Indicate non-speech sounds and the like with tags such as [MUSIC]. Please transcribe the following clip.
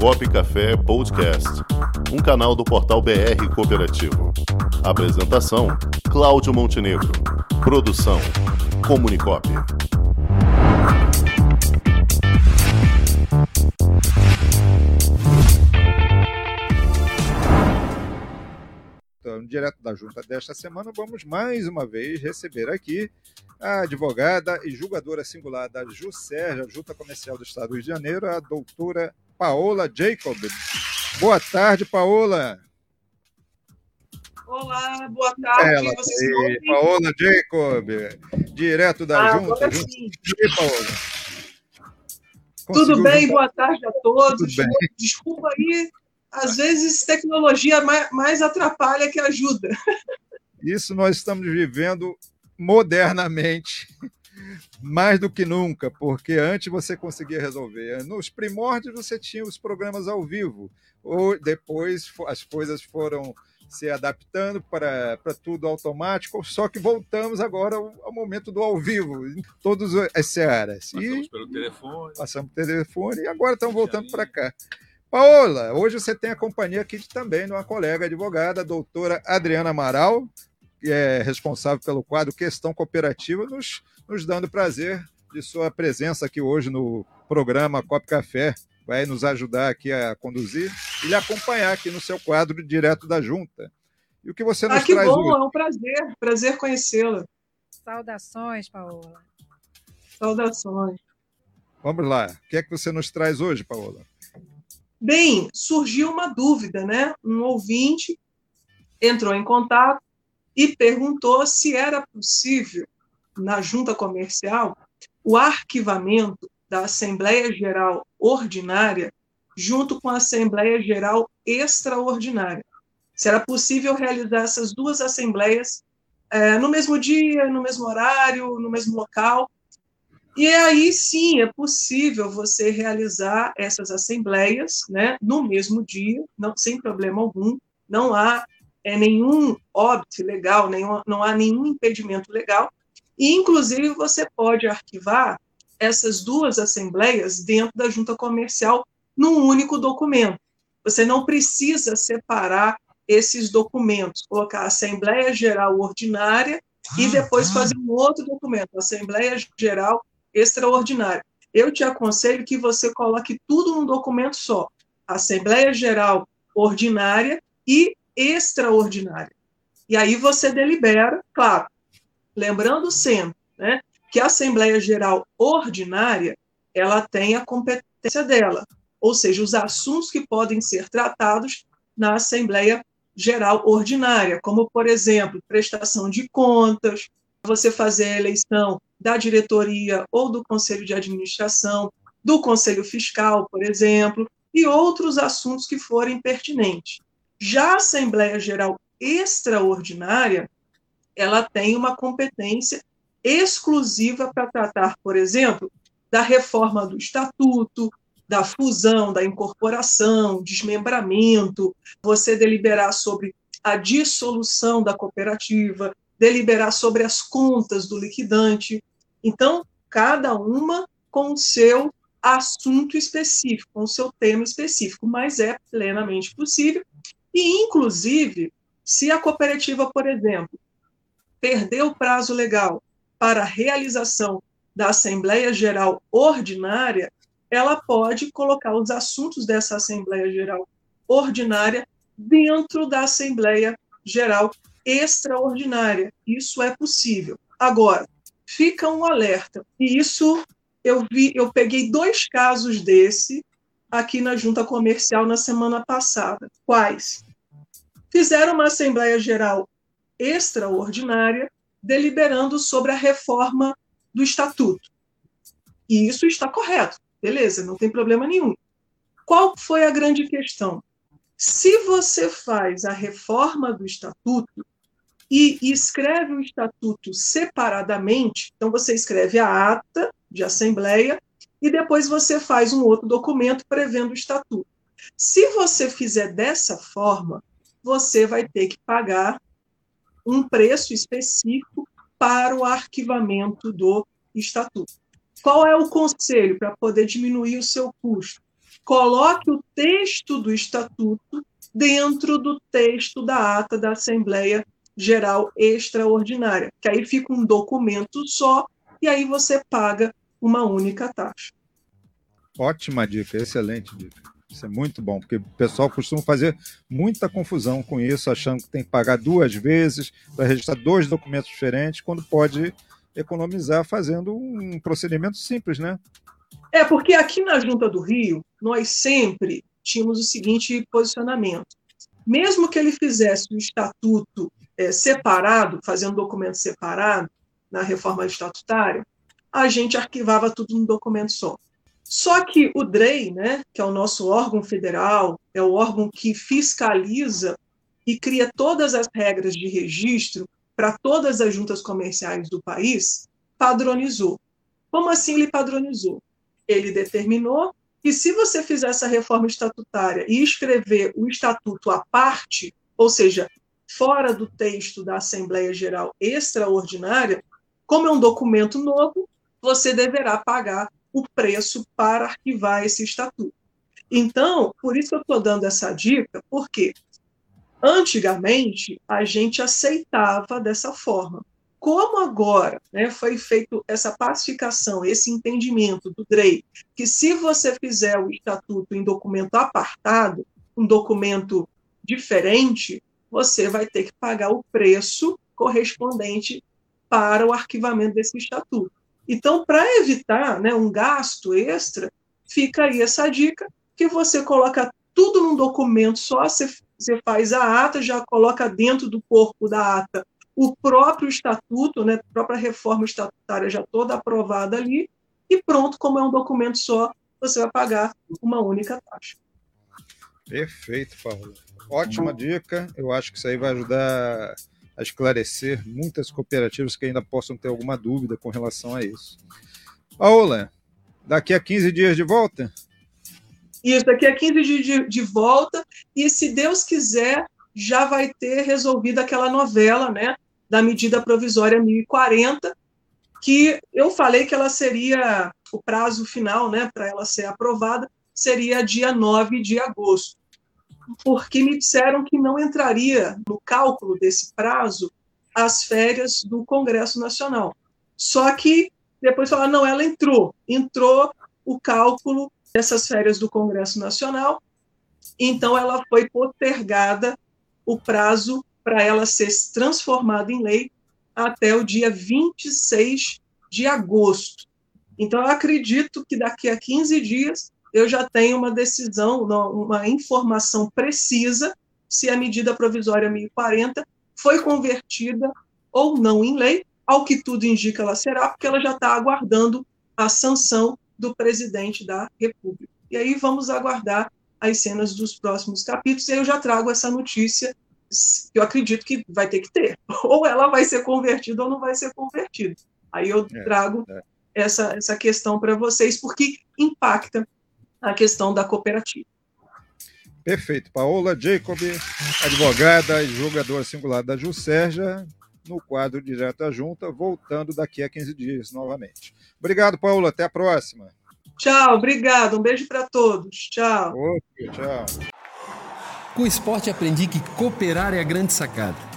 Comunicop Café Podcast, um canal do portal BR Cooperativo. Apresentação: Cláudio Montenegro. Produção: Comunicop. Então, direto da junta desta semana, vamos mais uma vez receber aqui a advogada e julgadora singular da JUSERJ, Junta Comercial do Estado do Rio de Janeiro, a doutora Paola Jacob. Boa tarde, Paola. Olá, boa tarde. Ela, e, Paola Jacob, direto da ah, Junta. junta. E Paola? Tudo bem, boa tarde a todos. Desculpa aí, às vezes tecnologia mais atrapalha que ajuda. Isso nós estamos vivendo modernamente mais do que nunca, porque antes você conseguia resolver. Nos primórdios você tinha os programas ao vivo, ou depois as coisas foram se adaptando para, para tudo automático, só que voltamos agora ao, ao momento do ao vivo, em todas as searas. Passamos e pelo telefone. Passamos pelo telefone e agora estamos voltando para cá. Paola, hoje você tem a companhia aqui de, também de uma colega advogada, a doutora Adriana Amaral, que é responsável pelo quadro Questão Cooperativa, nos, nos dando prazer de sua presença aqui hoje no programa Cop Café. Vai nos ajudar aqui a conduzir e lhe acompanhar aqui no seu quadro direto da Junta. E o que você nos ah, que traz bom, hoje? é um prazer, prazer conhecê-la. Saudações, Paola. Saudações. Vamos lá. O que é que você nos traz hoje, Paola? Bem, surgiu uma dúvida, né? Um ouvinte entrou em contato e perguntou se era possível, na junta comercial, o arquivamento da Assembleia Geral Ordinária junto com a Assembleia Geral Extraordinária. Se era possível realizar essas duas assembleias é, no mesmo dia, no mesmo horário, no mesmo local. E aí sim é possível você realizar essas assembleias né, no mesmo dia, não, sem problema algum. Não há é, nenhum óbito legal, nenhum, não há nenhum impedimento legal, e inclusive você pode arquivar essas duas assembleias dentro da junta comercial num único documento. Você não precisa separar esses documentos, colocar a Assembleia Geral Ordinária e depois fazer um outro documento, Assembleia Geral Extraordinária. Eu te aconselho que você coloque tudo num documento só, Assembleia Geral Ordinária e extraordinária. E aí você delibera, claro, lembrando sempre né, que a Assembleia Geral Ordinária ela tem a competência dela, ou seja, os assuntos que podem ser tratados na Assembleia Geral Ordinária, como, por exemplo, prestação de contas, você fazer a eleição da diretoria ou do conselho de administração, do conselho fiscal, por exemplo, e outros assuntos que forem pertinentes. Já a Assembleia Geral Extraordinária, ela tem uma competência exclusiva para tratar, por exemplo, da reforma do estatuto, da fusão, da incorporação, desmembramento, você deliberar sobre a dissolução da cooperativa, deliberar sobre as contas do liquidante. Então, cada uma com o seu assunto específico, com o seu tema específico, mas é plenamente possível e, inclusive, se a cooperativa, por exemplo, perder o prazo legal para a realização da Assembleia Geral Ordinária, ela pode colocar os assuntos dessa Assembleia Geral Ordinária dentro da Assembleia Geral Extraordinária. Isso é possível. Agora, fica um alerta. E isso eu vi, eu peguei dois casos desse aqui na Junta Comercial na semana passada. Quais? Fizeram uma Assembleia Geral extraordinária deliberando sobre a reforma do Estatuto. E isso está correto, beleza, não tem problema nenhum. Qual foi a grande questão? Se você faz a reforma do Estatuto e escreve o Estatuto separadamente, então você escreve a ata de Assembleia e depois você faz um outro documento prevendo o estatuto. Se você fizer dessa forma, você vai ter que pagar um preço específico para o arquivamento do estatuto. Qual é o conselho para poder diminuir o seu custo? coloque o texto do estatuto dentro do texto da ata da Assembleia Geral Extraordinária, que aí fica um documento só e aí você paga uma única taxa. Ótima dica, excelente dica. Isso é muito bom, porque o pessoal costuma fazer muita confusão com isso, achando que tem que pagar duas vezes para registrar dois documentos diferentes, quando pode economizar fazendo um procedimento simples, né? É, porque aqui na Junta do Rio, nós sempre tínhamos o seguinte posicionamento. Mesmo que ele fizesse o estatuto é, separado, fazendo um documento separado, na reforma estatutária, a gente arquivava tudo num documento só. Só que o DREI, né, que é o nosso órgão federal, é o órgão que fiscaliza e cria todas as regras de registro para todas as juntas comerciais do país, padronizou. Como assim ele padronizou? Ele determinou que se você fizer essa reforma estatutária e escrever o estatuto à parte, ou seja, fora do texto da Assembleia Geral Extraordinária, como é um documento novo, você deverá pagar o preço para arquivar esse estatuto. Então, por isso eu estou dando essa dica, porque antigamente a gente aceitava dessa forma. Como agora né, foi feita essa pacificação, esse entendimento do DREI, que se você fizer o estatuto em documento apartado, um documento diferente, você vai ter que pagar o preço correspondente para o arquivamento desse estatuto. Então, para evitar né, um gasto extra, fica aí essa dica que você coloca tudo num documento só, você, você faz a ata, já coloca dentro do corpo da ata o próprio estatuto, né, a própria reforma estatutária já toda aprovada ali, e pronto, como é um documento só, você vai pagar uma única taxa. Perfeito, Paulo. Ótima dica. Eu acho que isso aí vai ajudar a esclarecer muitas cooperativas que ainda possam ter alguma dúvida com relação a isso. Paola, daqui a 15 dias de volta? Isso, daqui a 15 dias de, de volta, e se Deus quiser, já vai ter resolvido aquela novela, né, da medida provisória 1040, que eu falei que ela seria, o prazo final, né, para ela ser aprovada, seria dia 9 de agosto porque me disseram que não entraria no cálculo desse prazo as férias do Congresso Nacional. Só que depois falaram, não, ela entrou, entrou o cálculo dessas férias do Congresso Nacional, então ela foi postergada o prazo para ela ser transformada em lei até o dia 26 de agosto. Então, eu acredito que daqui a 15 dias eu já tenho uma decisão, uma informação precisa se a medida provisória 1040 foi convertida ou não em lei, ao que tudo indica ela será, porque ela já está aguardando a sanção do presidente da República. E aí vamos aguardar as cenas dos próximos capítulos, e aí eu já trago essa notícia que eu acredito que vai ter que ter. [LAUGHS] Ou ela vai ser convertida ou não vai ser convertida. Aí eu é, trago é, é. Essa, essa questão para vocês, porque impacta a questão da cooperativa. Perfeito. Paola Jacob, advogada e julgadora singular da Juscerja, no quadro Direto à Junta, voltando daqui a 15 dias novamente. Obrigado, Paola. Até a próxima. Tchau, obrigado. Um beijo para todos. Tchau. Okay, tchau. Com o esporte aprendi que cooperar é a grande sacada